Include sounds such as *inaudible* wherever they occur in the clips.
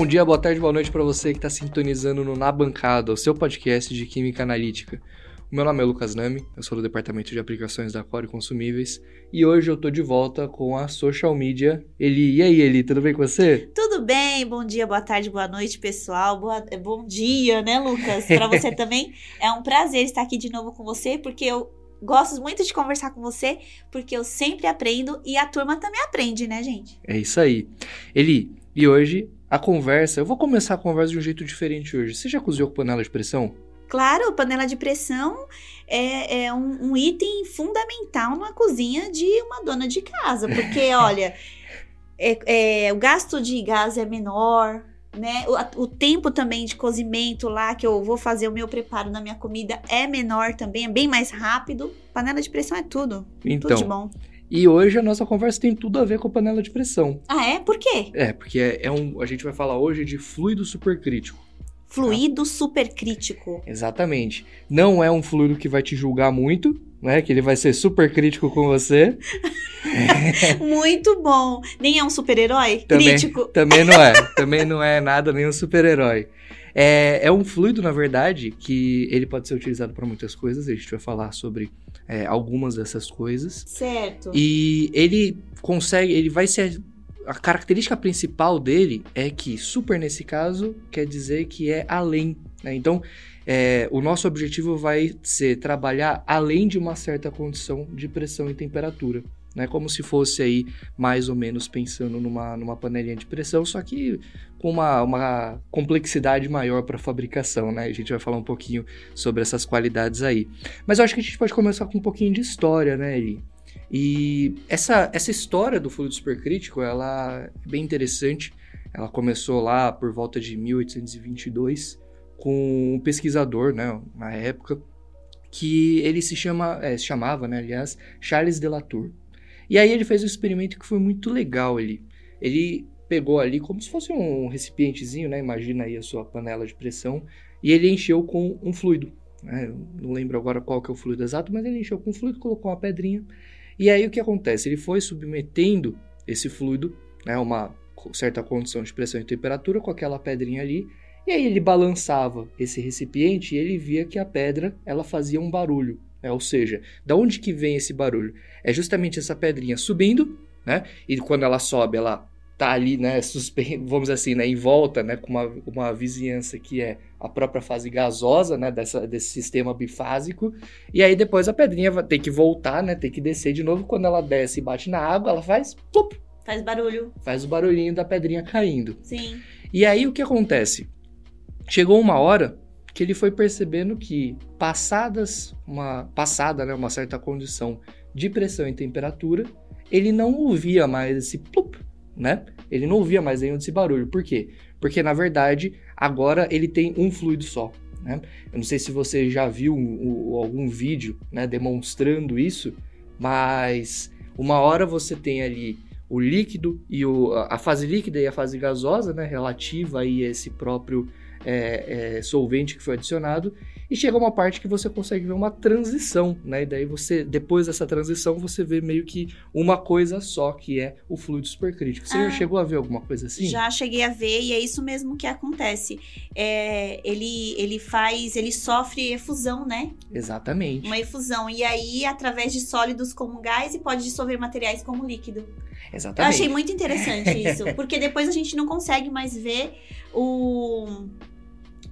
Bom dia, boa tarde, boa noite para você que está sintonizando no Na Bancada, o seu podcast de Química Analítica. O meu nome é Lucas Nami, eu sou do Departamento de Aplicações da Core Consumíveis e hoje eu tô de volta com a social media Eli. E aí, Eli, tudo bem com você? Tudo bem, bom dia, boa tarde, boa noite, pessoal. Boa, bom dia, né, Lucas? Para você *laughs* também. É um prazer estar aqui de novo com você, porque eu gosto muito de conversar com você, porque eu sempre aprendo e a turma também aprende, né, gente? É isso aí. Eli, e hoje a conversa, eu vou começar a conversa de um jeito diferente hoje. Você já cozinhou com panela de pressão? Claro, panela de pressão é, é um, um, item fundamental na cozinha de uma dona de casa, porque, *laughs* olha, é, é, o gasto de gás é menor, né? O, o, tempo também de cozimento lá, que eu vou fazer o meu preparo na minha comida, é menor também, é bem mais rápido. Panela de pressão é tudo. Então, tudo de bom. E hoje a nossa conversa tem tudo a ver com a panela de pressão. Ah, é? Por quê? É, porque é, é um, a gente vai falar hoje de fluido supercrítico. Fluido tá? supercrítico. Exatamente. Não é um fluido que vai te julgar muito, né? Que ele vai ser super crítico com você. *laughs* Muito bom. Nem é um super-herói crítico. Também não é. *laughs* Também não é nada, nem um super-herói. É, é um fluido, na verdade, que ele pode ser utilizado para muitas coisas. A gente vai falar sobre é, algumas dessas coisas. Certo. E ele consegue, ele vai ser. A característica principal dele é que super nesse caso quer dizer que é além. Né? Então, é, o nosso objetivo vai ser trabalhar além de uma certa condição de pressão e temperatura né? Como se fosse aí mais ou menos pensando numa, numa panelinha de pressão, só que com uma, uma complexidade maior para fabricação, né? A gente vai falar um pouquinho sobre essas qualidades aí. Mas eu acho que a gente pode começar com um pouquinho de história, né, Eli? E essa, essa história do fluido supercrítico, ela é bem interessante. Ela começou lá por volta de 1822 com um pesquisador, né, na época, que ele se chama, é, chamava, né, aliás, Charles Delatour. E aí ele fez um experimento que foi muito legal ali. Ele pegou ali como se fosse um recipientezinho, né? Imagina aí a sua panela de pressão. E ele encheu com um fluido. Né? Não lembro agora qual que é o fluido exato, mas ele encheu com um fluido, colocou uma pedrinha. E aí o que acontece? Ele foi submetendo esse fluido, né? Uma certa condição de pressão e temperatura com aquela pedrinha ali. E aí ele balançava esse recipiente e ele via que a pedra ela fazia um barulho. Né? Ou seja, da onde que vem esse barulho? É justamente essa pedrinha subindo, né? E quando ela sobe, ela tá ali, né, suspen... vamos dizer assim, né, em volta, né, com uma, uma vizinhança que é a própria fase gasosa, né, dessa, desse sistema bifásico, e aí depois a pedrinha vai ter que voltar, né, ter que descer de novo, quando ela desce e bate na água, ela faz, plup, faz barulho. Faz o barulhinho da pedrinha caindo. Sim. E aí o que acontece? Chegou uma hora que ele foi percebendo que passadas uma passada, né, uma certa condição de pressão e temperatura, ele não ouvia mais esse plup, né? Ele não ouvia mais nenhum desse barulho. Por quê? Porque na verdade agora ele tem um fluido só. Né? Eu não sei se você já viu um, um, algum vídeo né, demonstrando isso, mas uma hora você tem ali o líquido e o, a fase líquida e a fase gasosa, né, relativa aí a esse próprio é, é, solvente que foi adicionado, e chega uma parte que você consegue ver uma transição, né? E daí você, depois dessa transição, você vê meio que uma coisa só, que é o fluido supercrítico. Você ah, já chegou a ver alguma coisa assim? Já cheguei a ver, e é isso mesmo que acontece. É, ele, ele faz, ele sofre efusão, né? Exatamente. Uma efusão. E aí, através de sólidos como gás, e pode dissolver materiais como líquido. Exatamente. Eu achei muito interessante *laughs* isso, porque depois a gente não consegue mais ver o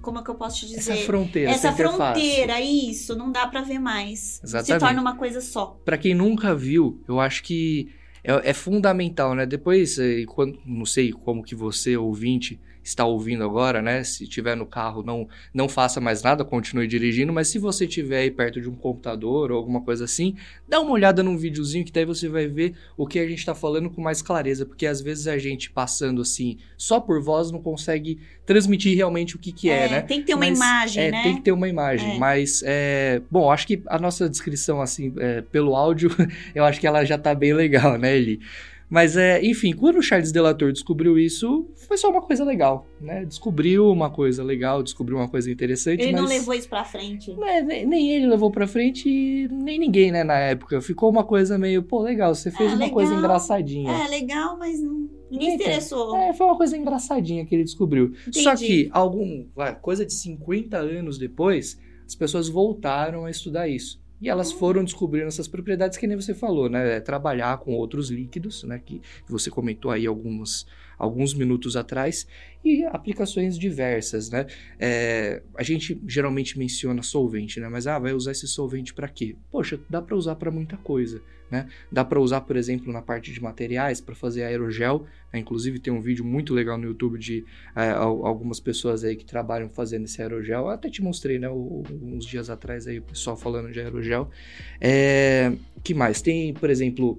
como é que eu posso te dizer? Essa fronteira. Essa fronteira, isso, não dá para ver mais. Exatamente. Se torna uma coisa só. Para quem nunca viu, eu acho que é, é fundamental, né? Depois, eh, quando, não sei como que você, ouvinte, está ouvindo agora, né? Se tiver no carro, não, não faça mais nada, continue dirigindo, mas se você estiver aí perto de um computador ou alguma coisa assim, dá uma olhada num videozinho que daí você vai ver o que a gente está falando com mais clareza, porque às vezes a gente passando assim, só por voz não consegue transmitir realmente o que que é, é né? Tem que ter uma mas, imagem, é, né? Tem que ter uma imagem, é. mas é, bom, acho que a nossa descrição assim, é, pelo áudio, *laughs* eu acho que ela já tá bem legal, né, Eli? Mas, é, enfim, quando o Charles Delator descobriu isso, foi só uma coisa legal, né? Descobriu uma coisa legal, descobriu uma coisa interessante, Ele mas... não levou isso pra frente. né, nem, nem ele levou pra frente e nem ninguém, né, na época. Ficou uma coisa meio, pô, legal, você fez É, uma legal. coisa engraçadinha. É, legal, mas não- interessou. É, foi uma coisa engraçadinha que ele descobriu. Só Entendi. que, algum, coisa de 50 anos depois, as pessoas voltaram a estudar isso. E elas foram descobrindo essas propriedades que nem você falou, né? É trabalhar com outros líquidos, né? Que você comentou aí alguns, alguns minutos atrás. E aplicações diversas, né? É, a gente geralmente menciona solvente, né? Mas, ah, vai usar esse solvente para quê? Poxa, dá para usar para muita coisa, né? Dá para usar, por exemplo, na parte de materiais, para fazer aerogel. né? Inclusive, tem um vídeo muito legal no YouTube de é, al- algumas pessoas aí que trabalham fazendo esse aerogel. Eu até te mostrei, né? uns dias atrás aí, o pessoal falando de aerogel. É, que mais? Tem, por exemplo,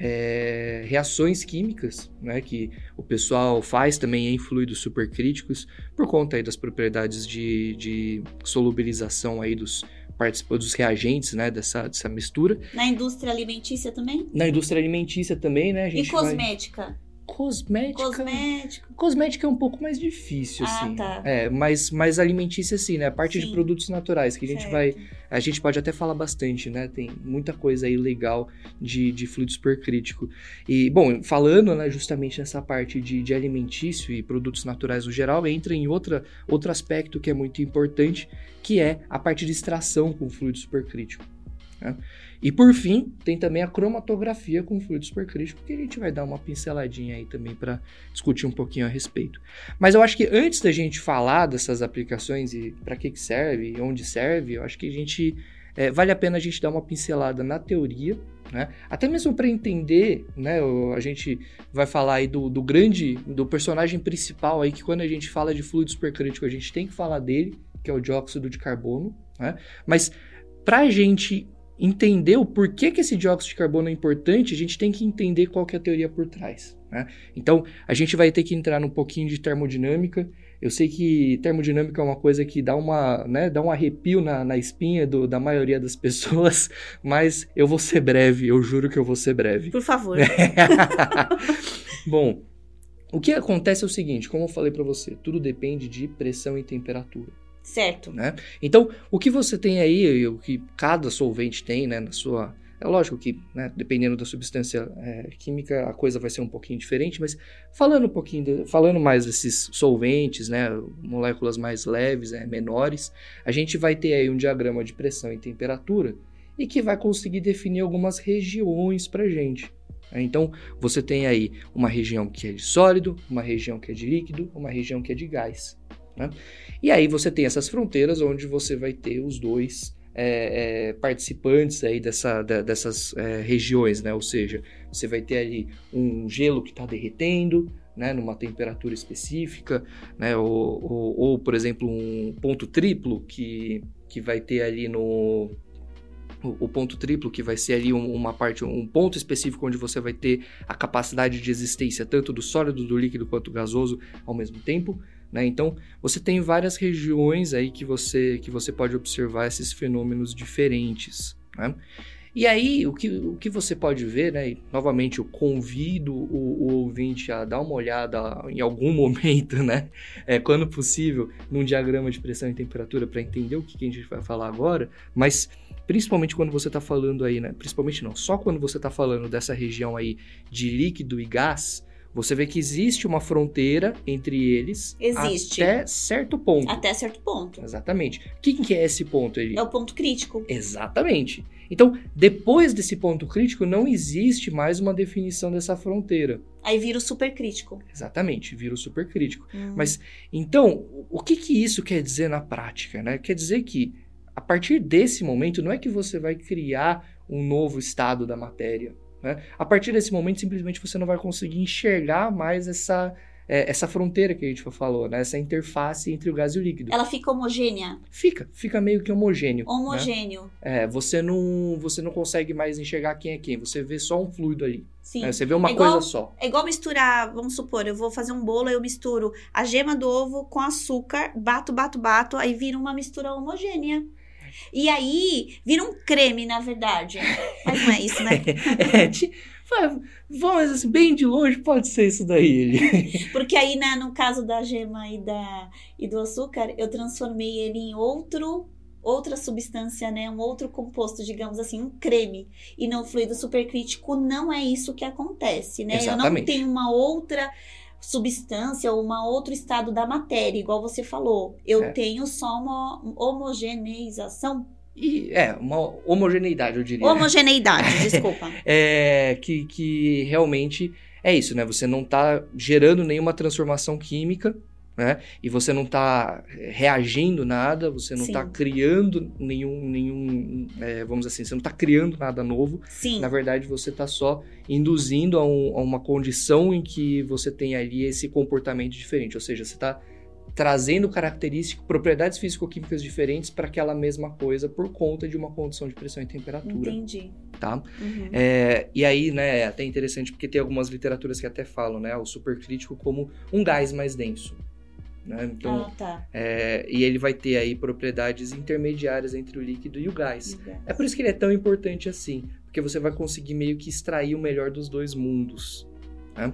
é, reações químicas, né? Que o pessoal faz também em fluidos supercríticos por conta aí das propriedades de, de solubilização aí dos participantes dos reagentes, né? Dessa, dessa mistura. Na indústria alimentícia também? Na indústria alimentícia também, né? E gente vai- cosmética? Cosmética. Cosmético. Cosmética é um pouco mais difícil, Ah, assim. tá. É, mas, mas alimentícia, sim, né? A parte de Sim. produtos naturais, que a gente Certo. vai. A gente pode até falar bastante, né? Tem muita coisa aí legal de, de fluido supercrítico. E, bom, falando, né, justamente nessa parte de, de alimentício e produtos naturais no geral, entra em outra, outro aspecto que é muito importante, que é a parte de extração com fluido supercrítico. Né? E por fim, tem também a cromatografia com fluido supercrítico, que a gente vai dar uma pinceladinha aí também para discutir um pouquinho a respeito. Mas eu acho que antes da gente falar dessas aplicações e para que, que serve e onde serve, eu acho que a gente é, vale a pena a gente dar uma pincelada na teoria, né? Até mesmo para entender, né? A gente vai falar aí do, do grande, do personagem principal aí que quando a gente fala de fluido supercrítico a gente tem que falar dele, que é o dióxido de carbono, né? Mas para a gente entender o porquê que esse dióxido de carbono é importante, a gente tem que entender qual que é a teoria por trás. Né? Então, a gente vai ter que entrar num pouquinho de termodinâmica. Eu sei que termodinâmica é uma coisa que dá, uma, né, dá um arrepio na, na espinha do- da maioria das *laughs* pessoas, mas eu vou ser breve, eu juro que eu vou ser breve. Por favor. *laughs* Bom, o que acontece é o seguinte, como eu falei para você, tudo depende de pressão e temperatura Certo. né? Então, o que você tem aí, o que cada solvente tem, né, na sua... É lógico que, né, dependendo da substância é, química, a coisa vai ser um pouquinho diferente, mas falando um pouquinho, de- falando mais desses solventes, né, moléculas mais leves, né, menores, a gente vai ter aí um diagrama de pressão e temperatura e que vai conseguir definir algumas regiões pra gente. né? Então, você tem aí uma região que é de sólido, uma região que é de líquido, uma região que é de gás. Né? E aí você tem essas fronteiras onde você vai ter os dois é, é, participantes aí dessa, da- dessas é, regiões, né? Ou seja, você vai ter ali um gelo que está derretendo, né? Numa temperatura específica, né? Ou, ou, ou, por exemplo, um ponto triplo que, que vai ter ali no o, o ponto triplo, que vai ser ali um- uma parte, um ponto específico onde você vai ter a capacidade de existência tanto do sólido, do líquido quanto do gasoso ao mesmo tempo. Né? Então, você tem várias regiões aí que você, que você pode observar esses fenômenos diferentes. Né? E aí, o que, o que você pode ver, né? E, novamente, eu convido o, o ouvinte a dar uma olhada em algum *laughs* momento, né? É, quando possível, num diagrama de pressão e temperatura para entender o que, que a gente vai falar agora, mas principalmente quando você está falando aí, né? Principalmente não, só quando você está falando dessa região aí de líquido e gás, você vê que existe uma fronteira entre eles Existe. até certo ponto. Até certo ponto. Exatamente. O que, que é esse ponto aí? É o ponto crítico. Exatamente. Então, depois desse ponto crítico, não existe mais uma definição dessa fronteira. Aí vira o supercrítico. Exatamente, vira o supercrítico. Hum. Mas, então, o que, que isso quer dizer na prática? Né? Quer dizer que, a partir desse momento, não é que você vai criar um novo estado da matéria. Né? A partir desse momento, simplesmente você não vai conseguir enxergar mais essa, é, essa fronteira que a gente falou, né? essa interface entre o gás e o líquido. Ela fica homogênea. Fica, fica meio que homogêneo. né? Homogêneo. É, você não, você não consegue mais enxergar quem é quem. Você vê só um fluido ali. Sim. né? Você vê uma É igual- coisa só. É igual misturar, vamos supor, eu vou fazer um bolo, eu misturo a gema do ovo com açúcar, bato, bato, bato, aí vira uma mistura homogênea. E aí vira um creme, na verdade. Mas não é isso, né? *laughs* É, ti- Vamos assim, bem de longe, pode ser isso daí. *laughs* Porque aí, né, no caso da gema e, da, e do açúcar, eu transformei ele em outro outra substância, né, um outro composto, digamos assim, um creme, e no fluido supercrítico não é isso que acontece, né? Exatamente. Eu não tenho uma outra substância ou um outro estado da matéria, igual você falou. Eu É. tenho só uma homogeneização. E é, uma homogeneidade, eu diria. Homogeneidade, *laughs* desculpa. É, que, que realmente é isso, né? Você não tá gerando nenhuma transformação química, né? E você não tá reagindo nada, você não Sim. tá criando nenhum, nenhum é, vamos assim, você não tá criando nada novo. Sim. Na verdade, você tá só induzindo a, um- a uma condição em que você tem ali esse comportamento diferente. Ou seja, você tá trazendo características, propriedades físico-químicas diferentes para aquela mesma coisa por conta de uma condição de pressão e temperatura, Entendi. tá? Uhum. É, e aí, né, é até interessante porque tem algumas literaturas que até falam, né, o supercrítico como um gás mais denso. Né? Então, ah, tá. é, e ele vai ter aí propriedades intermediárias entre o líquido e o gás. É por isso que ele é tão importante assim, porque você vai conseguir meio que extrair o melhor dos dois mundos. né?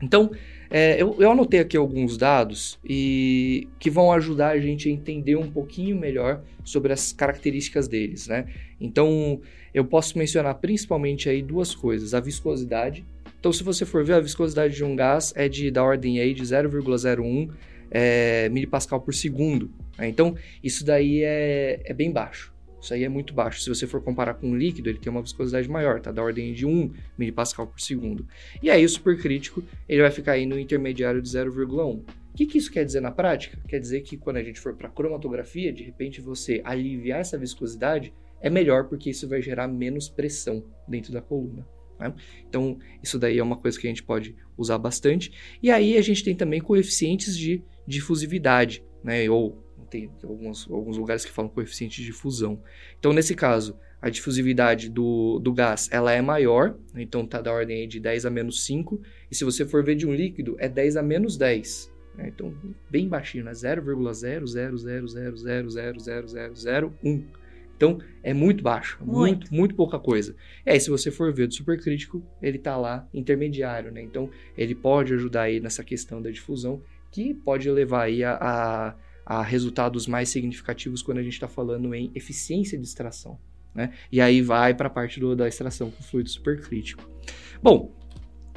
Então, é, eu, eu anotei aqui alguns dados e que vão ajudar a gente a entender um pouquinho melhor sobre as características deles, né? Então, eu posso mencionar principalmente aí duas coisas: a viscosidade. Então, se você for ver a viscosidade de um gás é de da ordem aí de 0,01 é, milipascal por segundo. né? Então, isso daí é, é bem baixo. Isso aí é muito baixo. Se você for comparar com um líquido, ele tem uma viscosidade maior, tá? Da ordem de 1 milipascal por segundo. E aí o supercrítico, ele vai ficar aí no intermediário de 0,1. O que, que isso quer dizer na prática? Quer dizer que quando a gente for para cromatografia, de repente você aliviar essa viscosidade é melhor porque isso vai gerar menos pressão dentro da coluna. né? Então, isso daí é uma coisa que a gente pode usar bastante. E aí a gente tem também coeficientes de difusividade, né? Ou tem alguns, alguns lugares que falam coeficiente de difusão. Então, nesse caso, a difusividade do, do gás ela é maior, né? então está da ordem de 10 a menos 5. E se você for ver de um líquido, é 10 a menos 10. né? Então, bem baixinho, né? 0,00000000001. Então, é muito baixo, Muito. muito, muito pouca coisa. E aí, se você for ver do supercrítico, ele está lá intermediário, né? Então, ele pode ajudar aí nessa questão da difusão, que pode levar aí a, a, a resultados mais significativos quando a gente está falando em eficiência de extração, né? E aí vai para a parte do- da extração com fluido supercrítico. Bom,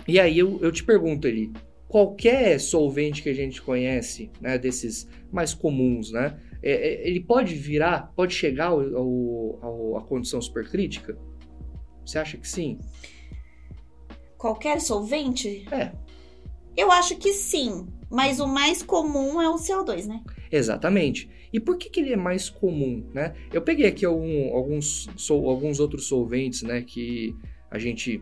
e aí eu, eu te pergunto ali, qualquer solvente que a gente conhece, né, desses mais comuns, né, é- é- ele pode virar, pode chegar ao, ao- ao- à condição supercrítica? Você acha que sim? Qualquer solvente? É. Eu acho que sim. Mas o mais comum é o CO2, né? Exatamente. E por que, que ele é mais comum, né? Eu peguei aqui algum- alguns, sol- alguns outros solventes, né, que a gente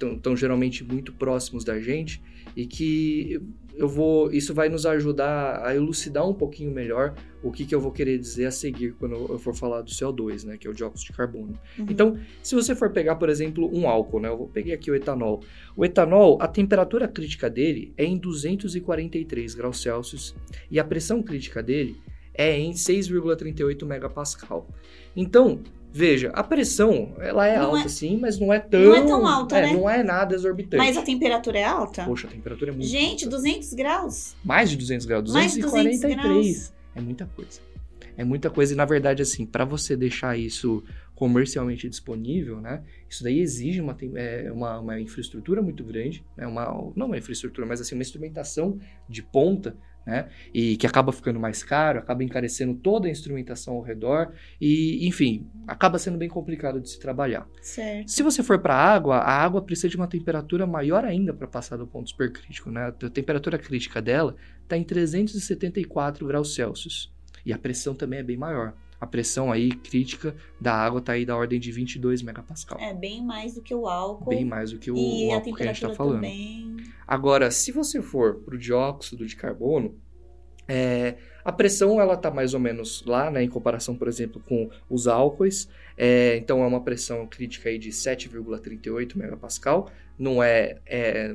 estão geralmente muito próximos da gente e que eu vou, isso vai nos ajudar a elucidar um pouquinho melhor o que, que eu vou querer dizer a seguir quando eu for falar do CO2, né, que é o dióxido de carbono. Uhum. Então, se você for pegar, por exemplo, um álcool, né? Eu vou peguei aqui o etanol. O etanol, a temperatura crítica dele é em 243 graus Celsius e a pressão crítica dele é em 6,38 megapascal. Então, veja, a pressão, ela é Não alta é- sim, mas não é tão não é tão alta, é, né? Não é nada exorbitante. Mas a temperatura é alta? Poxa, a temperatura é muito Gente, alta. 200 graus? Mais de 200 graus, Mais de 200 243. É muita coisa. É muita coisa e na verdade assim, para você deixar isso comercialmente disponível, né? Isso daí exige uma, é, uma, uma infraestrutura muito grande, né? Uma, não uma infraestrutura, mas assim uma instrumentação de ponta, né? E que acaba ficando mais caro, acaba encarecendo toda a instrumentação ao redor e, enfim, acaba sendo bem complicado de se trabalhar. Certo. Se você for para a água, a água precisa de uma temperatura maior ainda para passar do ponto supercrítico, né? A temperatura crítica dela está em 374 graus Celsius. E a pressão também é bem maior. A pressão aí crítica da água está aí da ordem de 22 megapascal. É bem mais do que o álcool. Bem mais do que o, o álcool que a gente está falando. também. Agora, se você for para o dióxido de carbono, é, a pressão ela está mais ou menos lá, né, em comparação, por exemplo, com os álcoois. É, então é uma pressão crítica aí de 7,38 megapascal. Não é, é,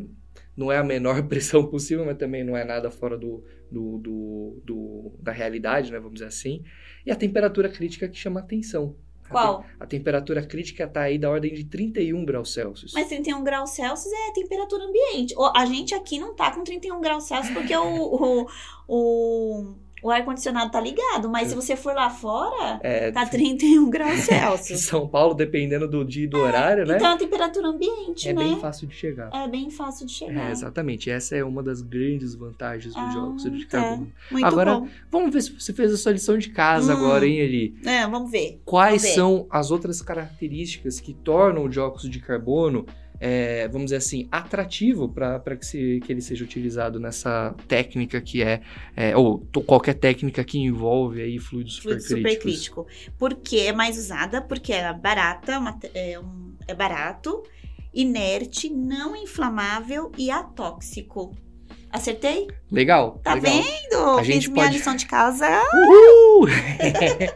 não é a menor *laughs* pressão possível, mas também não é nada fora do, do, do- do- da realidade, né, vamos dizer assim. E a temperatura crítica que chama atenção. Qual? A, temperatura crítica está aí da ordem de 31 graus Celsius. Mas 31 graus Celsius é temperatura ambiente. A gente aqui não tá com 31 graus Celsius porque o, o, o o ar-condicionado tá ligado, mas se você for lá fora, é, tá 31 graus *laughs* Celsius. São Paulo, dependendo do dia e do é, horário, né? Então a temperatura ambiente, é né? É bem fácil de chegar. É bem fácil de chegar. É, exatamente. Essa é uma das grandes vantagens do ah, dióxido de é. carbono. Muito agora, bom. vamos ver se você fez a sua lição de casa hum, agora, hein, Eli? É, vamos ver. Quais vamos ver. são as outras características que tornam o dióxido de carbono é, vamos dizer assim, atrativo para que, se, que ele seja utilizado nessa técnica que é, é ou qualquer técnica que envolve aí fluidos Fluido supercrítico. Porque é mais usada, porque é barata, uma, é, um, é barato, inerte, não inflamável e atóxico. Acertei? Legal. Tá legal. vendo? A Fiz gente minha pode... lição de casa. Uhul! *laughs*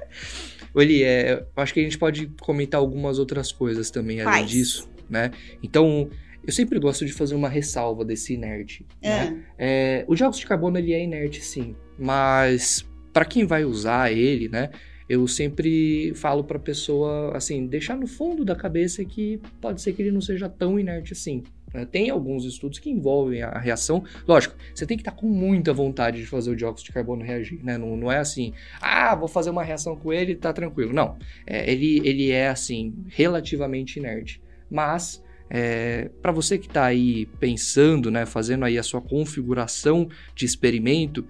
*laughs* Oli, é, acho que a gente pode comentar algumas outras coisas também além Quais? disso, né? Então, eu sempre gosto de fazer uma ressalva desse inerte. É. Né? É, o dióxido de carbono ele é inerte, sim, mas para quem vai usar ele, né? Eu sempre falo para a pessoa assim, deixar no fundo da cabeça que pode ser que ele não seja tão inerte assim. Né? Tem alguns estudos que envolvem a reação. Lógico, você tem que estar tá com muita vontade de fazer o dióxido de carbono reagir, né? Não, não é assim, ah, vou fazer uma reação com ele e tá tranquilo. Não, é, ele, ele é assim, relativamente inerte. Mas é, para você que está aí pensando, né, fazendo aí a sua configuração de experimento,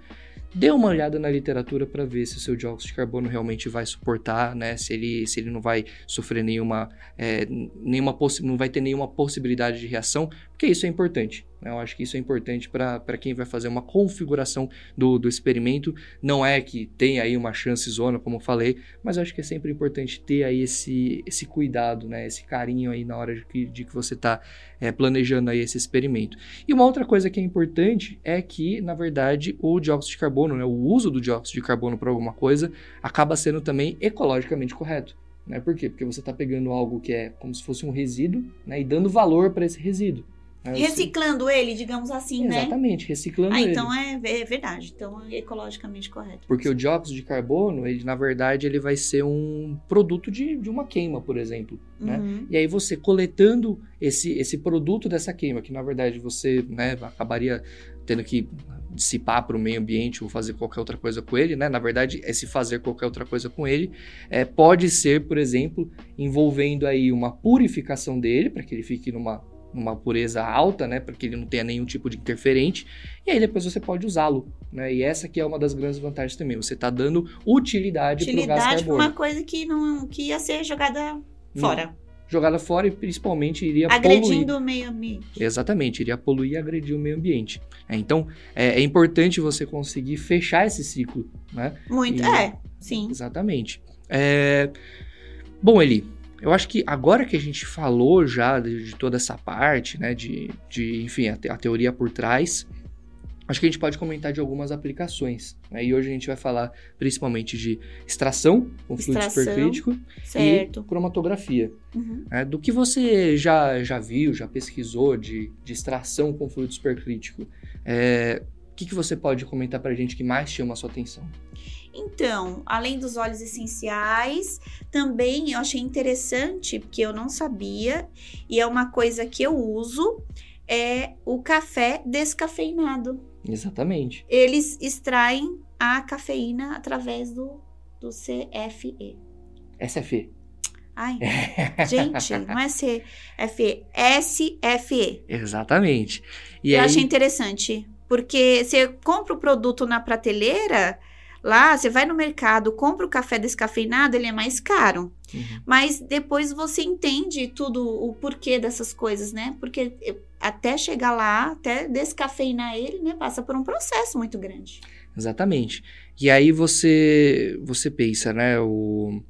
dê uma olhada na literatura para ver se o seu dióxido de carbono realmente vai suportar, né? Se ele, se ele não vai sofrer nenhuma, é, nenhuma não vai ter nenhuma possibilidade de reação, porque isso é importante. Né? Eu acho que isso é importante para quem vai fazer uma configuração do, do experimento. Não é que tem aí uma chance zona, como falei, mas acho que é sempre importante ter aí esse, esse cuidado, né? Esse carinho aí na hora de que, de que você está é, planejando aí esse experimento. E uma outra coisa que é importante é que, na verdade, o dióxido de carbono, né, o uso do dióxido de carbono para alguma coisa, acaba sendo também ecologicamente correto. Né? Por quê? Porque você está pegando algo que é como se fosse um resíduo né, e dando valor para esse resíduo. Né? Reciclando ele, digamos assim, Exatamente, né? Exatamente, reciclando ah, ele. então é, é verdade. Então é ecologicamente correto. Porque o dióxido de carbono, ele na verdade, ele vai ser um produto de, de uma queima, por exemplo. Né? Uhum. Né? E aí você coletando esse, esse produto dessa queima, que na verdade você né, acabaria tendo que dissipar para o meio ambiente ou fazer qualquer outra coisa com ele, né? Na verdade, esse fazer qualquer outra coisa com ele é, pode ser, por exemplo, envolvendo aí uma purificação dele para que ele fique numa numa pureza alta, né, para que ele não tenha nenhum tipo de interferente, e aí depois você pode usá-lo, né? E essa que é uma das grandes vantagens também, você está dando utilidade, para o gás Utilidade para uma coisa que não que ia ser jogada fora. Não. Jogada fora e principalmente iria Agredindo poluir. o meio ambiente. Exatamente, iria poluir e agredir o meio ambiente. É, então, é, é, importante você conseguir fechar esse ciclo, né? Muito, E- é, sim. Exatamente. É, Bom, Eli, eu acho que agora que a gente falou já de, de toda essa parte, né, de, de enfim, a, te- a teoria por trás, acho que a gente pode comentar de algumas aplicações. né? E hoje a gente vai falar principalmente de extração com fluido supercrítico Certo. e cromatografia. Uhum. né? Do que você já, já viu, já pesquisou de, de extração com fluido supercrítico, é, o que, que você pode comentar pra gente que mais chama a sua atenção? Então, além dos óleos essenciais, também eu achei interessante, porque eu não sabia, e é uma coisa que eu uso, é o café descafeinado. Exatamente. Eles extraem a cafeína através do, do CFE. SFE. Ai, *laughs* gente, não é CFE, SFE. Exatamente. E eu aí, achei interessante, porque você compra o produto na prateleira, lá, você vai no mercado, compra o café descafeinado, ele é mais caro. Uhum. Mas depois você entende tudo, o porquê dessas coisas, né? Porque eh, até chegar lá, até descafeinar ele, né? Passa por um processo muito grande. Exatamente. E aí você você pensa, né, o,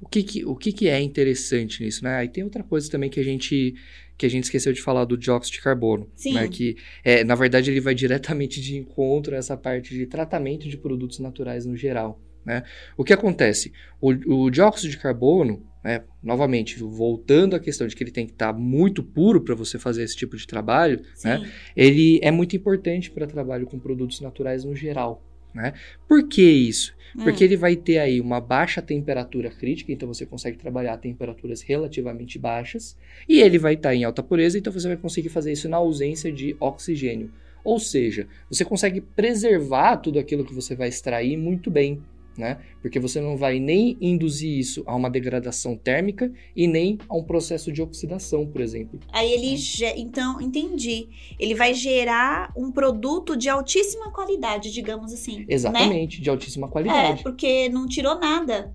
o, que, que, o que, que é interessante nisso, né? Aí tem outra coisa também que a gente que a gente esqueceu de falar do dióxido de carbono, Sim. né? Que é, na verdade ele vai *laughs* diretamente de encontro a essa parte de tratamento de produtos naturais no geral, né? O que acontece? O, o dióxido de carbono, né, novamente, voltando à questão de que ele tem que estar muito puro para você fazer esse tipo de trabalho, né? ele é muito importante para trabalho com produtos naturais no geral. Né? Por que isso? Hum. Porque ele vai ter aí uma baixa temperatura crítica, então você consegue trabalhar a temperaturas relativamente baixas, e ele vai estar em alta pureza, então você vai conseguir fazer isso na ausência de oxigênio. Ou seja, você consegue preservar tudo aquilo que você vai extrair muito bem, né? Porque você não vai nem induzir isso a uma degradação térmica e nem a um processo de oxidação, por exemplo. Aí ele, ge- então, entendi. Ele vai gerar um produto de altíssima qualidade, digamos assim. Né? Exatamente, de altíssima É, qualidade. porque não tirou nada.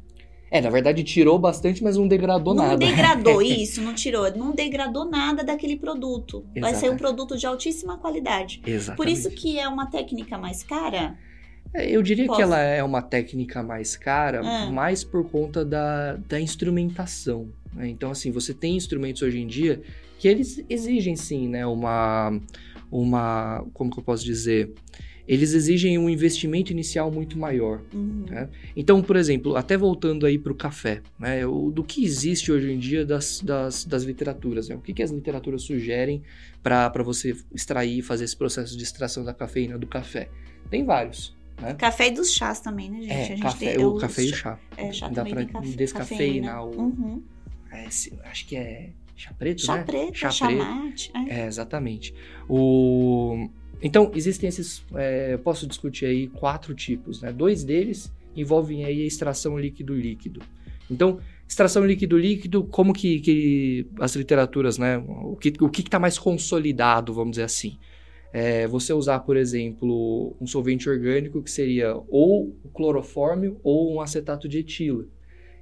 É, na verdade tirou bastante, mas não degradou não nada. degradou, *laughs* isso, não tirou. Não degradou nada daquele produto. Vai ser um Exatamente. produto de altíssima qualidade. Exatamente. Por isso que é uma técnica mais cara. É, Eu diria Posso? que ela é uma técnica mais cara, Ah. mais por conta da, da instrumentação. né? Então, assim, você tem instrumentos hoje em dia que eles exigem, sim, né, uma, uma... Como que eu posso dizer? Eles exigem um investimento inicial muito maior. Uhum. É. Então, por exemplo, até voltando aí para o café, né, o, do que existe hoje em dia das, das, das literaturas, né? o que, que as literaturas sugerem para você extrair, fazer esse processo de extração da cafeína do café? Tem vários. Café e dos chás também, né, gente? É, a gente café, tem o café e o chá-. É, chá Dá pra café, descafeinar cafeína. o- Uhum. É, acho que é chá preto, Chá né? preto, Chá chá, preto. mate. é. É, exatamente. O... Então, existem esses. é, eu posso discutir aí quatro tipos, né? Dois deles envolvem aí a extração líquido-líquido. Então, extração líquido-líquido, como que, que as literaturas, né? O que o que está mais consolidado, vamos dizer assim? É você usar, por exemplo, um solvente orgânico que seria ou o clorofórmio ou um acetato de etila.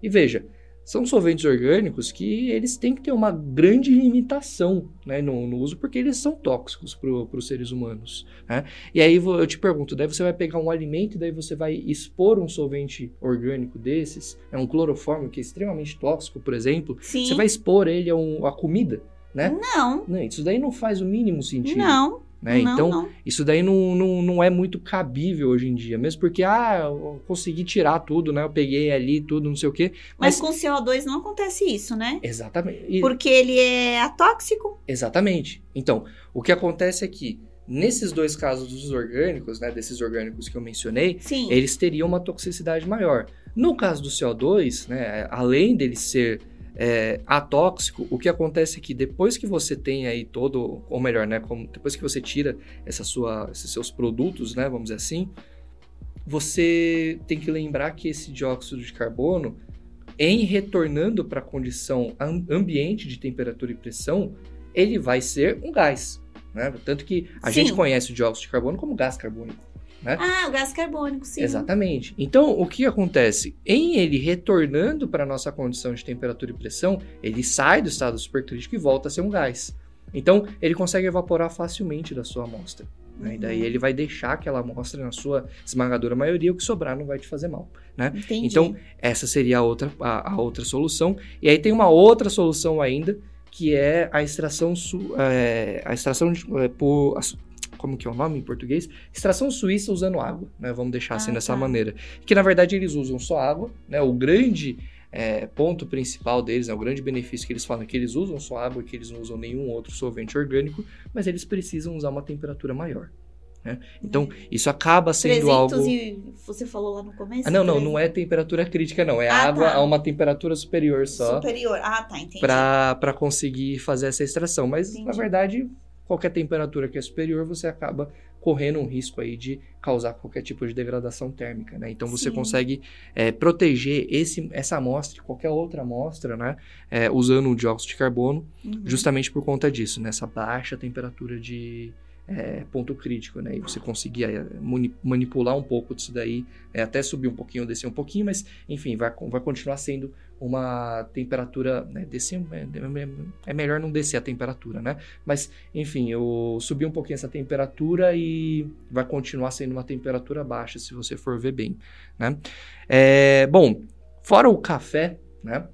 E veja, são solventes orgânicos que eles têm que ter uma grande limitação né, no, no uso, porque eles são tóxicos para os seres humanos. né? E aí eu te pergunto, daí você vai pegar um alimento e daí você vai expor um solvente orgânico desses, é um clorofórmio que é extremamente tóxico, por exemplo, Sim. você vai expor ele a, um- a comida, né? Não, Não, isso daí não faz o mínimo sentido. não. Né? não, então, não. isso daí não, não, não é muito cabível hoje em dia, mesmo porque, ah, eu consegui tirar tudo, né? Eu peguei ali tudo, não sei o quê. Mas, Mas, com CO2 não acontece isso, né? exatamente. e- Porque ele é atóxico. Exatamente. Então, o que acontece é que, nesses dois casos dos orgânicos, né? Desses orgânicos que eu mencionei, Sim. eles teriam uma toxicidade maior. No caso do CO2, né? Além dele ser é, atóxico, o que acontece é que depois que você tem aí todo, ou melhor, né, como, depois que você tira essa sua, esses seus produtos, né, vamos dizer assim, você tem que lembrar que esse dióxido de carbono, em retornando para a condição am- ambiente de temperatura e pressão, ele vai ser um gás. Né? Tanto que a Sim. gente conhece o dióxido de carbono como gás carbônico. Ah, o gás carbônico, sim. Exatamente. Então, o que acontece? Em ele retornando para a nossa condição de temperatura e pressão, ele sai do estado supercrítico e volta a ser um gás. Então, ele consegue evaporar facilmente da sua amostra. né? E daí Uhum. ele vai deixar aquela amostra na sua esmagadora maioria, o que sobrar não vai te fazer mal. Entendi. Então, essa seria a outra, a, a outra solução. E aí tem uma outra solução ainda, que é a extração, su, é, a extração de, é, por... Como que é o nome em português? Extração suíça usando água, né? Vamos deixar assim Ah, dessa tá. maneira. Que na verdade eles usam só água, né? O grande é, ponto principal deles, né? o grande benefício que eles falam é que eles usam só água, que eles não usam nenhum outro solvente orgânico, mas eles precisam usar uma temperatura maior. Né? Então, isso acaba sendo 300 algo. e você falou lá no começo? Ah, não, não, 300. não é temperatura crítica, não. É Ah, água tá. a uma temperatura superior só Superior. Ah, tá, entendi. para conseguir fazer essa extração. Mas, na Entendi. verdade, qualquer temperatura que é superior, você acaba correndo um risco aí de causar qualquer tipo de degradação térmica, né? Então, você Sim. consegue é, proteger esse, essa amostra qualquer outra amostra, né? É, usando o dióxido de carbono, Uhum. justamente por conta disso, nessa baixa temperatura de é, ponto crítico, né? E você conseguir é, mani- manipular um pouco disso daí, é, até subir um pouquinho, descer um pouquinho, mas enfim, vai, vai continuar sendo uma temperatura, né? Descer, é, é- é melhor não descer a temperatura, né? Mas enfim, eu subi um pouquinho essa temperatura e vai continuar sendo uma temperatura baixa, se você for ver bem, né? Bom, fora o café, né?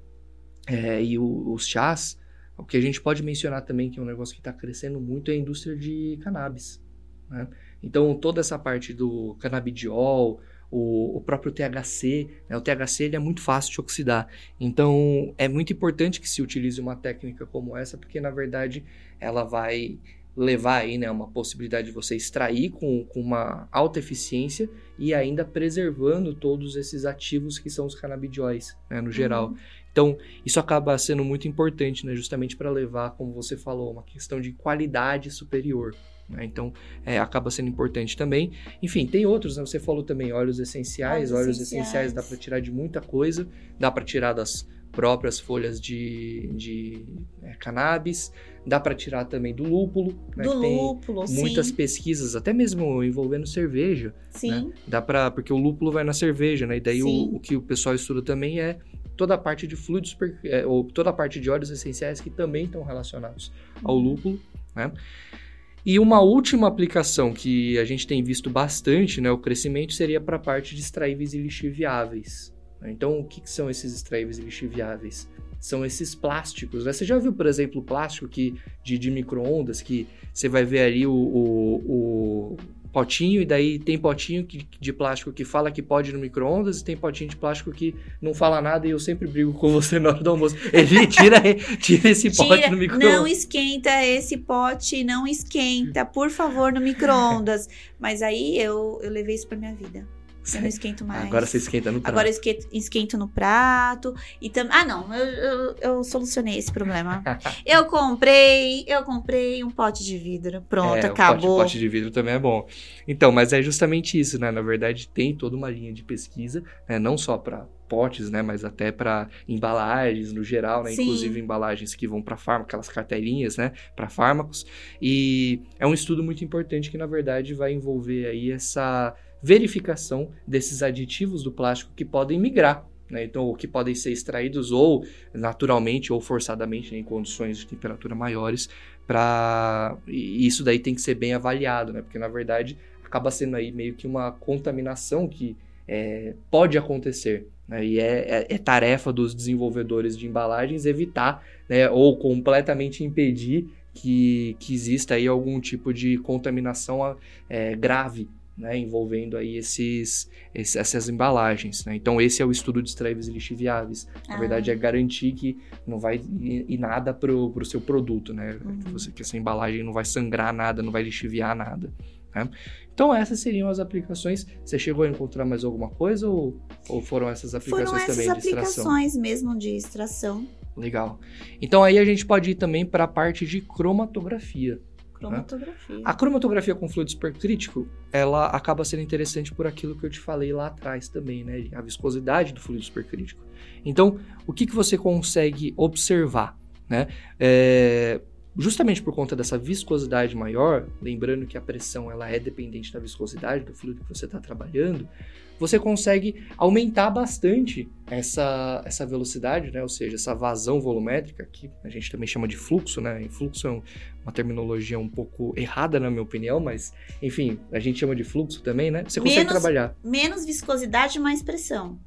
e o- os chás, o que a gente pode mencionar também, que é um negócio que está crescendo muito, é a indústria de cannabis. né? Então, toda essa parte do canabidiol, o, o próprio THC, né? o THC ele é muito fácil de oxidar. Então, é muito importante que se utilize uma técnica como essa, porque, na verdade, ela vai levar aí, né, uma possibilidade de você extrair com, com uma alta eficiência e ainda preservando todos esses ativos que são os canabidióis, né, no geral. Uhum. Então, isso acaba sendo muito importante, né, justamente para levar, como você falou, uma questão de qualidade superior. Né? Então, é, acaba sendo importante também. Enfim, tem outros, né? Você falou também óleos essenciais. Óleos, óleos essenciais. essenciais dá para tirar de muita coisa. Dá para tirar das próprias folhas de, de é, cannabis. Dá para tirar também do lúpulo. Né, do lúpulo, sim. Muitas pesquisas, até mesmo envolvendo cerveja. Né? Sim. Né? Dá para porque o lúpulo vai na cerveja, né? E daí o, o, que o pessoal estuda também é toda a parte de fluidos, é, ou toda a parte de óleos essenciais que também estão relacionados ao uhum. lúpulo, né? E uma última aplicação que a gente tem visto bastante, né, o crescimento seria para a parte de extraíveis e lixiviáveis. Então, o que, que são esses extraíveis e lixiviáveis? São esses plásticos. Né? Você já viu, por exemplo, o plástico que, de, de micro-ondas, que você vai ver ali o, o, o potinho, e daí tem potinho que, de plástico que fala que pode no micro-ondas, e tem potinho de plástico que não fala nada, e eu sempre brigo com você na hora do almoço. Ele *laughs* tira, tira esse tira, pote no micro-ondas. Não esquenta esse pote, não esquenta, por favor, no micro-ondas. Mas aí eu, eu levei isso pra minha vida. Eu não esquento mais. Agora você esquenta no prato. Agora eu esquento, esquento no prato. E tam... Ah, não, eu, eu, eu solucionei esse problema. *laughs* eu comprei, eu comprei um pote de vidro. Pronto, é, acabou. O pote, pote de vidro também é bom. Então, mas é justamente isso, né? Na verdade, tem toda uma linha de pesquisa, né? não só para potes, né, mas até para embalagens no geral, né, Sim. inclusive embalagens que vão para fármaco, aquelas carteirinhas, né, para fármacos. E é um estudo muito importante que na verdade vai envolver aí essa verificação desses aditivos do plástico que podem migrar né? Então, que podem ser extraídos ou naturalmente ou forçadamente né, em condições de temperatura maiores, para isso daí tem que ser bem avaliado, né? Porque na verdade acaba sendo aí meio que uma contaminação que é, pode acontecer. Né? E é, é, é, tarefa dos desenvolvedores de embalagens evitar né, ou completamente impedir que, que exista aí algum tipo de contaminação é, grave né, envolvendo aí esses, esses, essas embalagens. Né? Então, esse é o estudo de extraíveis e lixiviáveis. Na ah. verdade, é garantir que não vai ir, ir nada para o seu produto, né? Uhum. Que, você, que essa embalagem não vai sangrar nada, não vai lixiviar nada. Né? Então, essas seriam as aplicações. Você chegou a encontrar mais alguma coisa ou, ou foram essas aplicações foram essas também de extração? Foram aplicações mesmo de extração. Legal. Então, aí a gente pode ir também para a parte de cromatografia. Cromatografia. Né? A cromatografia com fluido supercrítico, ela acaba sendo interessante por aquilo que eu te falei lá atrás também, né? A viscosidade do fluido supercrítico. Então, o que, que você consegue observar, né? É, justamente por conta dessa viscosidade maior, lembrando que a pressão ela é dependente da viscosidade do fluido que você está trabalhando, você consegue aumentar bastante essa, essa velocidade, né? ou seja, essa vazão volumétrica, que a gente também chama de fluxo, né? E fluxo é uma terminologia um pouco errada, na minha opinião, mas, enfim, a gente chama de fluxo também, né? Você consegue menos, trabalhar. Menos viscosidade, mais pressão.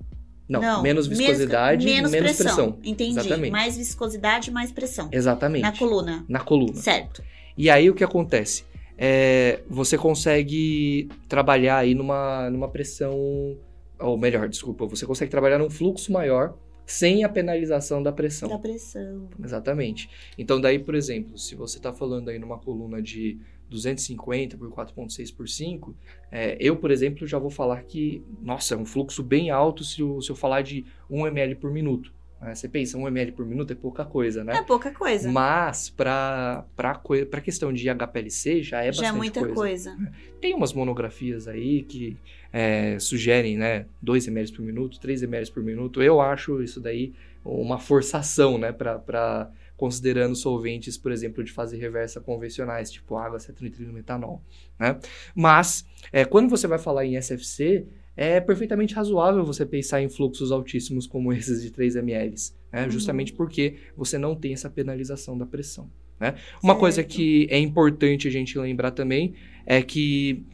Não, Não, menos viscosidade, menos, menos pressão. pressão. Entendi. Exatamente. Mais viscosidade, mais pressão. Exatamente. Na coluna. Na coluna. Certo. E aí o que acontece? é, você consegue trabalhar aí numa, numa pressão, ou melhor, desculpa, você consegue trabalhar num fluxo maior sem a penalização da pressão. Da pressão. Exatamente. Então daí, por exemplo, se você está falando aí numa coluna de 250 por 4.6 por 5, é, eu, por exemplo, já vou falar que, nossa, é um fluxo bem alto se eu, se eu falar de 1 ml por minuto. Né? Você pensa, 1 ml por minuto é pouca coisa, né? É pouca coisa. Mas para a questão de HPLC já é bastante Já é muita coisa. coisa. Né? Tem umas monografias aí que é, sugerem, né, 2 ml por minuto, 3 ml por minuto. Eu acho isso daí uma forçação, né, para considerando solventes, por exemplo, de fase reversa convencionais, tipo água, acetonitrilo, metanol, né? Mas, é, quando você vai falar em SFC, é perfeitamente razoável você pensar em fluxos altíssimos como esses de 3 ml, né? uhum. justamente porque você não tem essa penalização da pressão. Né? Uma coisa que é importante a gente lembrar também é que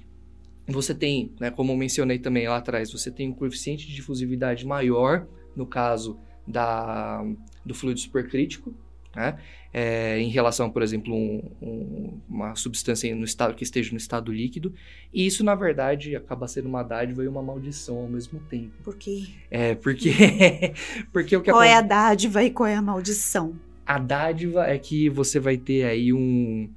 você tem, né, como eu mencionei também lá atrás, você tem um coeficiente de difusividade maior no caso da, do fluido supercrítico, né? É, em relação, por exemplo, um, um, uma substância no estado que esteja no estado líquido. E isso, na verdade, acaba sendo uma dádiva e uma maldição ao mesmo tempo. Por quê? É, porque. *laughs* porque o que qual é a dádiva e qual é a maldição? A dádiva é que você vai ter aí um.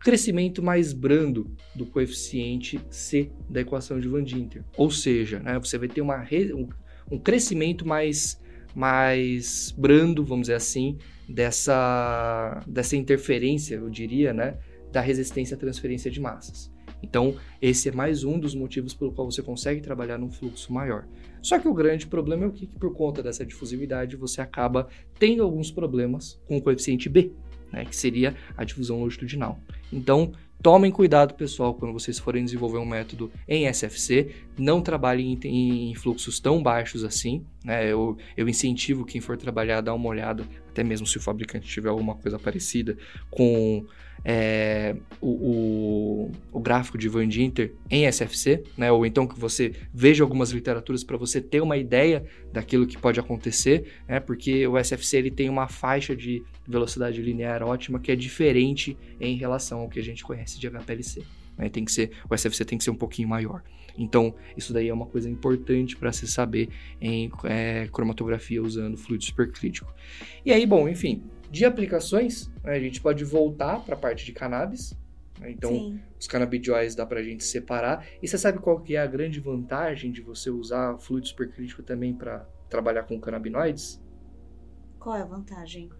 crescimento mais brando do coeficiente C da equação de Van Dinter. Ou seja, né, você vai ter uma, um, um crescimento mais, mais brando, vamos dizer assim, dessa, dessa interferência, eu diria, né, da resistência à transferência de massas. Então, esse é mais um dos motivos pelo qual você consegue trabalhar num fluxo maior. Só que o grande problema é o que, que por conta dessa difusividade, você acaba tendo alguns problemas com o coeficiente B, né, que seria a difusão longitudinal. Então, tomem cuidado, pessoal, quando vocês forem desenvolver um método em SFC, não trabalhem em, em fluxos tão baixos assim. Né? Eu, eu incentivo quem for trabalhar a dar uma olhada, até mesmo se o fabricante tiver alguma coisa parecida, com é, o, o, o, gráfico de Van Dinter em SFC, né? ou então que você veja algumas literaturas para você ter uma ideia daquilo que pode acontecer, né? porque o SFC ele tem uma faixa de velocidade linear ótima que é diferente em relação ao que a gente conhece de HPLC. Né? Tem que ser, o SFC tem que ser um pouquinho maior. Então, isso daí é uma coisa importante para se saber em é, cromatografia usando fluido supercrítico. E aí, bom, enfim, de aplicações, né, a gente pode voltar para a parte de cannabis. Né, então, Sim. os cannabidiols dá para a gente separar. E você sabe qual que é a grande vantagem de você usar fluido supercrítico também para trabalhar com canabinoides? Qual é a vantagem?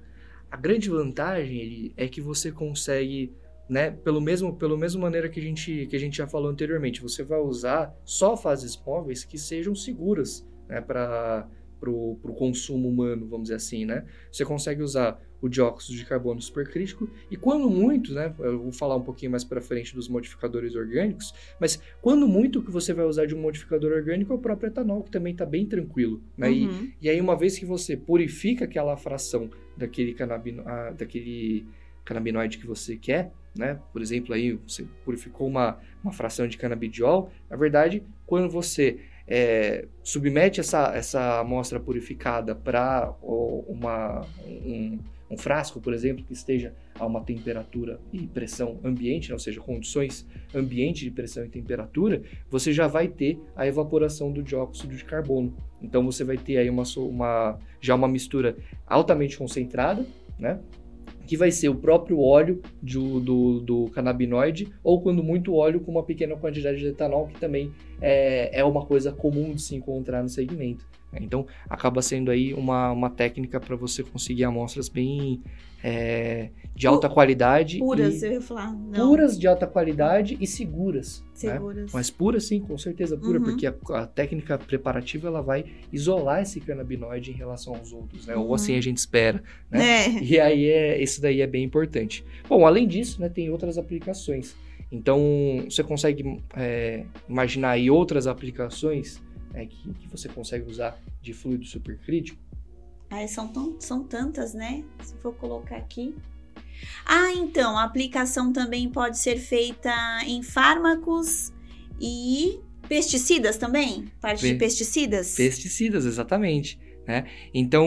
A grande vantagem é que você consegue né, pelo mesmo, pelo mesmo maneira que a, gente, que a gente já falou anteriormente, você vai usar só fases móveis que sejam seguras né, para o consumo humano, vamos dizer assim, né? Você consegue usar o dióxido de carbono supercrítico e quando muito, né, eu vou falar um pouquinho mais para frente dos modificadores orgânicos, mas quando muito o que você vai usar de um modificador orgânico é o próprio etanol, que também está bem tranquilo, né? Uhum. E, e aí uma vez que você purifica aquela fração daquele, canabino, ah, daquele canabinoide que você quer, né? Por exemplo, aí você purificou uma, uma fração de canabidiol. Na verdade, quando você é, submete essa, essa amostra purificada para uma, um, um, frasco, por exemplo, que esteja a uma temperatura e pressão ambiente, né? ou seja, condições ambiente de pressão e temperatura, você já vai ter a evaporação do dióxido de carbono. Então você vai ter aí uma, uma já uma mistura altamente concentrada, né? que vai ser o próprio óleo do, do, do, canabinoide, ou quando muito óleo com uma pequena quantidade de etanol, que também é, é uma coisa comum de se encontrar no segmento. Então, acaba sendo aí uma, uma técnica para você conseguir amostras bem é, de alta qualidade. Puras, e, eu ia falar. Não. Puras, de alta qualidade e seguras. Né? Seguras. Né? Mas puras, sim, com certeza pura, uhum. porque a, a, técnica preparativa ela vai isolar esse canabinoide em relação aos outros, né? Uhum. Ou assim a gente espera. Né? É. E aí, é, isso daí é bem importante. Bom, além disso, né, tem outras aplicações. Então, você consegue é, imaginar aí outras aplicações é, que, que você consegue usar de fluido supercrítico? Ah, são, tão, são tantas, né? Se for colocar aqui. Ah, então, a aplicação também pode ser feita em fármacos e pesticidas também? Parte Pe de pesticidas? Pesticidas, exatamente. Né? Então,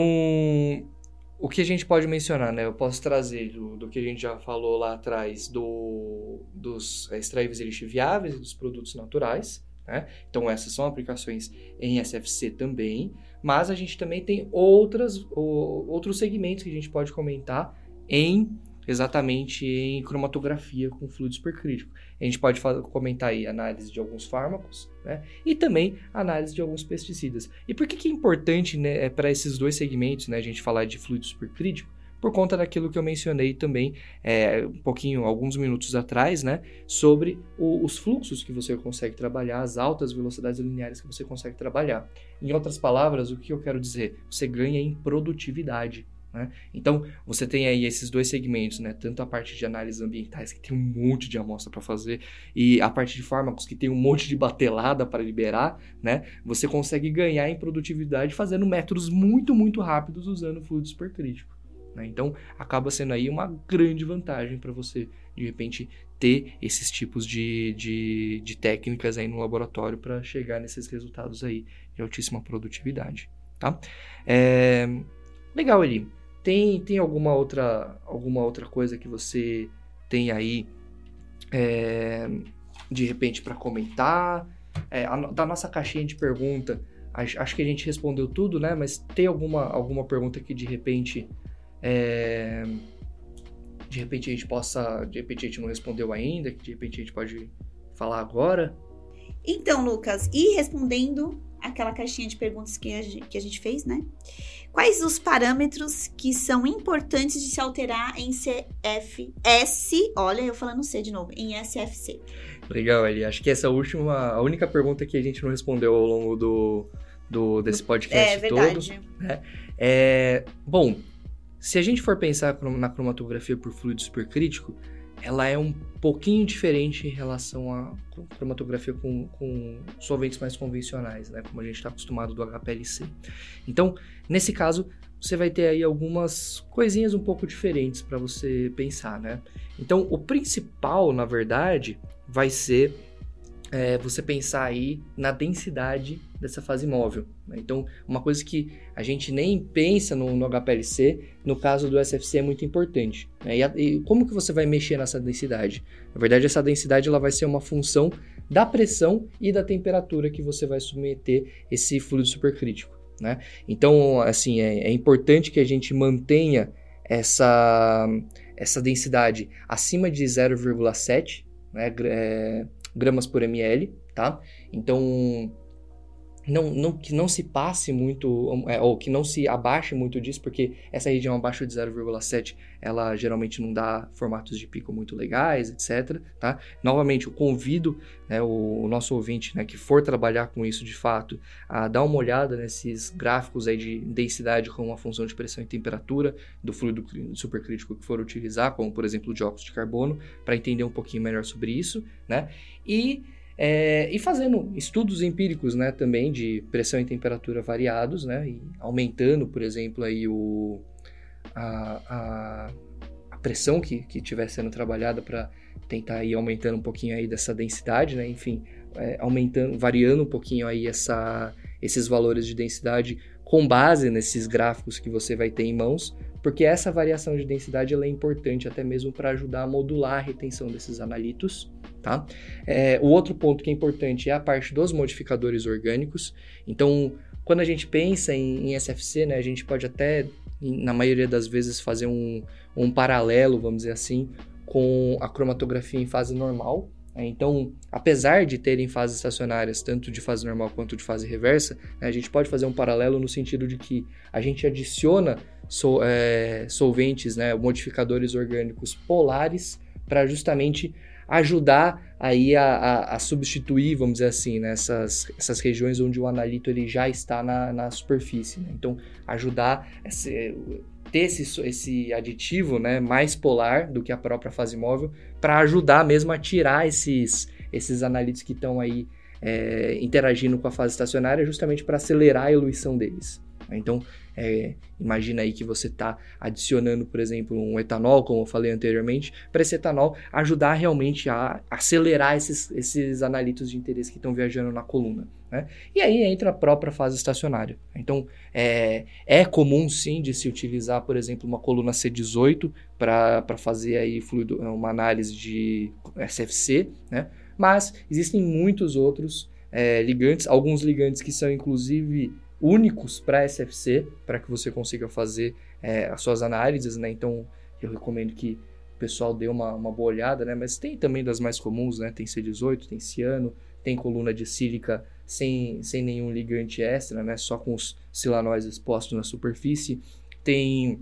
o que a gente pode mencionar, né? Eu posso trazer do, do que a gente já falou lá atrás do, dos extraíveis lixiviáveis e dos produtos naturais. Né? Então, essas são aplicações em SFC também, mas a gente também tem outras, outros segmentos que a gente pode comentar em exatamente em cromatografia com fluido supercrítico. A gente pode comentar aí análise de alguns fármacos né? e também análise de alguns pesticidas. E por que, que é importante né, é para esses dois segmentos né, a gente falar de fluido supercrítico? por conta daquilo que eu mencionei também é, um pouquinho, alguns minutos atrás, né, sobre o, os fluxos que você consegue trabalhar, as altas velocidades lineares que você consegue trabalhar. Em outras palavras, o que eu quero dizer? Você ganha em produtividade. Né? Então, você tem aí esses dois segmentos, né? tanto a parte de análises ambientais, que tem um monte de amostra para fazer, e a parte de fármacos, que tem um monte de batelada para liberar, né? você consegue ganhar em produtividade fazendo métodos muito, muito rápidos usando fluido supercrítico. Né? Então, acaba sendo aí uma grande vantagem para você, de repente, ter esses tipos de, de, de técnicas aí no laboratório para chegar nesses resultados aí de altíssima produtividade. Tá? É... Legal, Eli. Tem, tem alguma, outra, alguma outra coisa que você tem aí é, de repente para comentar? É, a, da nossa caixinha de pergunta, acho, que a gente respondeu tudo, né? Mas tem alguma, alguma pergunta que de repente é, de repente a gente possa, de repente a gente não respondeu ainda, que de repente a gente pode falar agora. Então, Lucas, e respondendo aquela caixinha de perguntas que a gente, que a gente fez, né? Quais os parâmetros que são importantes de se alterar em CFS? Olha, eu falando C de novo, em SFC. Legal, Eli. Acho que essa última, a única pergunta que a gente não respondeu ao longo do, do desse podcast é, verdade. todo. Né? É, bom, se a gente for pensar na cromatografia por fluido supercrítico, ela é um pouquinho diferente em relação à cromatografia com, com solventes mais convencionais, né? Como a gente está acostumado do HPLC. Então, nesse caso, você vai ter aí algumas coisinhas um pouco diferentes para você pensar, né? Então, o principal, na verdade, vai ser é, você pensar aí na densidade dessa fase móvel. Né? Então, uma coisa que a gente nem pensa no, no HPLC, no caso do SFC é muito importante. Né? E, a, e, como que você vai mexer nessa densidade? Na verdade, essa densidade ela vai ser uma função da pressão e da temperatura que você vai submeter esse fluido supercrítico. Né? Então, assim, é, é importante que a gente mantenha essa, essa densidade acima de 0,7 né, é, gramas por ml, tá? Então, não, não, que não se passe muito, é, ou que não se abaixe muito disso, porque essa região abaixo de 0,7, ela geralmente não dá formatos de pico muito legais, etc. Tá? Novamente, eu convido né, o, o, nosso ouvinte né, que for trabalhar com isso de fato, a dar uma olhada nesses gráficos aí de densidade com uma função de pressão e temperatura do fluido supercrítico que for utilizar, como por exemplo o dióxido de carbono, para entender um pouquinho melhor sobre isso, né? E é, e fazendo estudos empíricos, né, também de pressão e temperatura variados, né, e aumentando, por exemplo, aí o, a, a, a pressão que estiver sendo trabalhada para tentar ir aumentando um pouquinho aí dessa densidade, né, enfim, é, aumentando, variando um pouquinho aí essa, esses valores de densidade com base nesses gráficos que você vai ter em mãos, porque essa variação de densidade é importante até mesmo para ajudar a modular a retenção desses analitos, Tá? É, o outro ponto que é importante é a parte dos modificadores orgânicos. Então, quando a gente pensa em, em SFC, né, a gente pode até, na maioria das vezes, fazer um, um paralelo, vamos dizer assim, com a cromatografia em fase normal. Né? Então, apesar de terem fases estacionárias, tanto de fase normal quanto de fase reversa, né, a gente pode fazer um paralelo no sentido de que a gente adiciona é, solventes, né, modificadores orgânicos polares, para justamente ajudar aí a, a, a, substituir, vamos dizer assim, né, essas regiões onde o analito ele já está na, na superfície. Né? Então, ajudar esse, ter esse, esse aditivo né, mais polar do que a própria fase móvel para ajudar mesmo a tirar esses, esses analitos que estão aí é, interagindo com a fase estacionária justamente para acelerar a eluição deles. Então, é, imagina aí que você está adicionando, por exemplo, um etanol, como eu falei anteriormente, para esse etanol ajudar realmente a acelerar esses, esses analitos de interesse que estão viajando na coluna. Né? E aí entra a própria fase estacionária. Então, é, é comum sim de se utilizar, por exemplo, uma coluna C18 para fazer aí fluido, uma análise de SFC, né? mas existem muitos outros é, ligantes, alguns ligantes que são inclusive únicos para SFC, para que você consiga fazer é, as suas análises, né? Então, eu recomendo que o pessoal dê uma, uma boa olhada, né? Mas tem também das mais comuns, né? Tem C18, tem ciano, tem coluna de sílica sem, sem nenhum ligante extra, né? Só com os silanóis expostos na superfície. Tem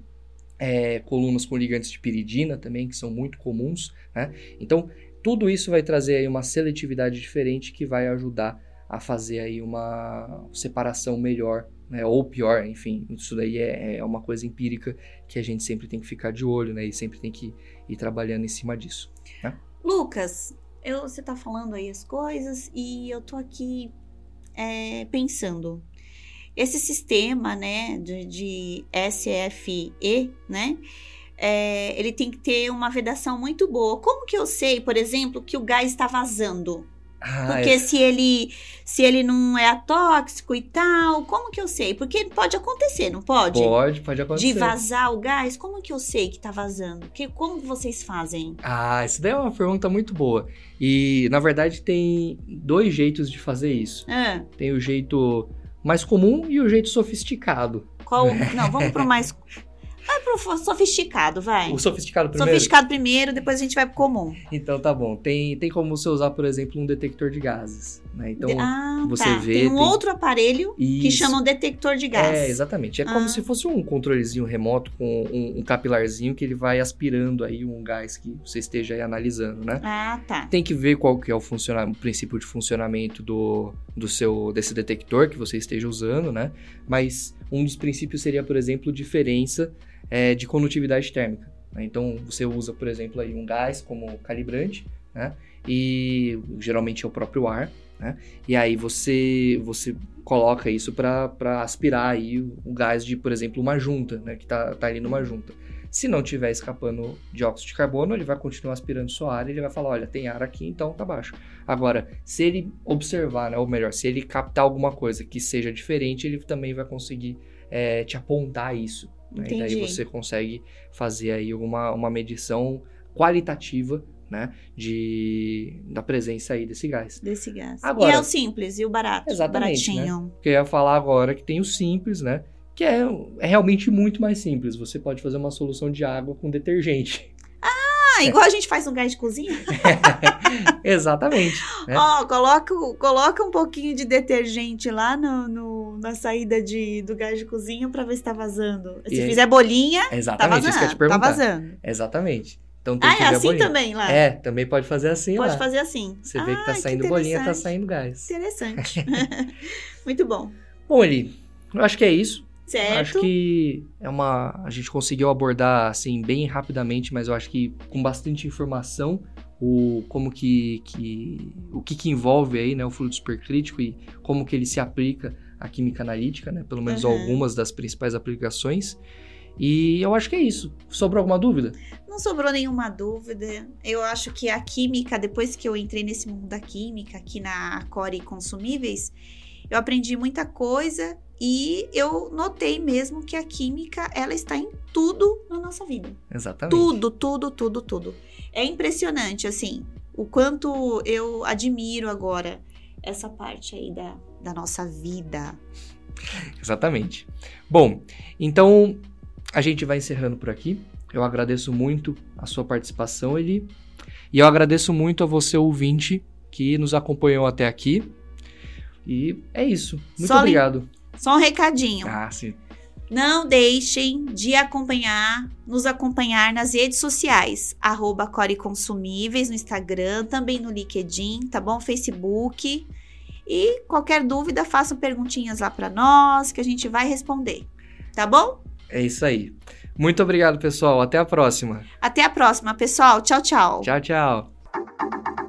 é, colunas com ligantes de piridina também, que são muito comuns, né? Então, tudo isso vai trazer aí uma seletividade diferente que vai ajudar a fazer aí uma separação melhor, né, ou pior, enfim, isso daí é, é, uma coisa empírica que a gente sempre tem que ficar de olho, né, e sempre tem que ir trabalhando em cima disso. Né? Lucas, eu, você tá falando aí as coisas e eu tô aqui é, pensando, esse sistema, né, de, de SFE, né, é, ele tem que ter uma vedação muito boa. Como que eu sei, por exemplo, que o gás está vazando? Ah, Porque é. se ele se ele não é atóxico e tal, como que eu sei? Porque pode acontecer, não pode? Pode, pode acontecer. De vazar o gás, como que eu sei que tá vazando? Que, como vocês fazem? Ah, isso daí é uma pergunta muito boa. E, na verdade, tem dois jeitos de fazer isso. Ah. Tem o jeito mais comum e o jeito sofisticado. Qual? *laughs* Não, vamos pro mais... Vai pro fo- sofisticado, vai. O sofisticado primeiro? Sofisticado primeiro, depois a gente vai pro comum. Então tá bom. Tem, tem como você usar, por exemplo, um detector de gases. Né? Então, ah, você tá. vê, Tem um tem- outro aparelho que isso. chama um detector de gás. É, exatamente. É como Ah. se fosse um controlezinho remoto com um, um capilarzinho que ele vai aspirando aí um gás que você esteja aí analisando, né? Ah, tá. Tem que ver qual que é o, funciona- o princípio de funcionamento do, do seu desse detector que você esteja usando, né? Mas um dos princípios seria, por exemplo, diferença é, de condutividade térmica. né? Então você usa, por exemplo, aí um gás como calibrante, né? E geralmente é o próprio ar, né? E aí você você coloca isso para aspirar aí o, gás de, por exemplo, uma junta, né? Que tá, tá ali numa junta. Se não tiver escapando dióxido de carbono, ele vai continuar aspirando só ar e ele vai falar, olha, tem ar aqui, então tá baixo. Agora, se ele observar, né, ou melhor, se ele captar alguma coisa que seja diferente, ele também vai conseguir é, te apontar isso. Né? E daí você consegue fazer aí uma, uma medição qualitativa, né, de, da presença aí desse gás. Desse gás. Agora- e é o simples e o barato. Exatamente, Baratinho. Porque eu ia falar agora que tem o simples, né, que é, é realmente muito mais simples. Você pode fazer uma solução de água com detergente. Ah, igual a gente faz no gás de cozinha. *laughs* Exatamente. né? Ó, coloca, o- coloca um pouquinho de detergente lá no, no- na saída de, do gás de cozinha pra ver se tá vazando. Se E fizer bolinha, tá Exatamente, vazando. isso que eu te Tá vazando. Exatamente. Então tem Ah, que é assim bolinha. também lá? É, também pode fazer assim Pode lá. fazer assim. Você vê que tá Ah, saindo bolinha, tá saindo gás. Interessante. *laughs* *laughs* Muito bom. Bom, Eli, eu acho que é isso. Certo. Acho que é uma. A gente conseguiu abordar assim bem rapidamente, mas eu acho que com bastante informação o como que, que o que, que envolve aí, né, o fluido supercrítico e como que ele se aplica à química analítica, né? Pelo menos Uhum. algumas das principais aplicações. E eu acho que é isso. Sobrou alguma dúvida? Não sobrou nenhuma dúvida. Eu acho que a química, depois que eu entrei nesse mundo da química, aqui na Core Consumíveis, eu aprendi muita coisa e eu notei mesmo que a química, ela está em tudo na nossa vida. Exatamente. Tudo, tudo, tudo, tudo. É impressionante, assim, o quanto eu admiro agora essa parte aí da, da nossa vida. Exatamente. Bom, então a gente vai encerrando por aqui. Eu agradeço muito a sua participação, Eli. E eu agradeço muito a você, ouvinte, que nos acompanhou até aqui. E é isso. Muito Só obrigado. Só um recadinho. Ah, sim. Não deixem de acompanhar, nos acompanhar nas redes sociais, arroba Core Consumíveis no Instagram, também no LinkedIn, tá bom? Facebook. E qualquer dúvida, façam perguntinhas lá para nós, que a gente vai responder. Tá bom? É isso aí. Muito obrigado, pessoal. Até a próxima. Até a próxima, pessoal. Tchau, tchau. Tchau, tchau.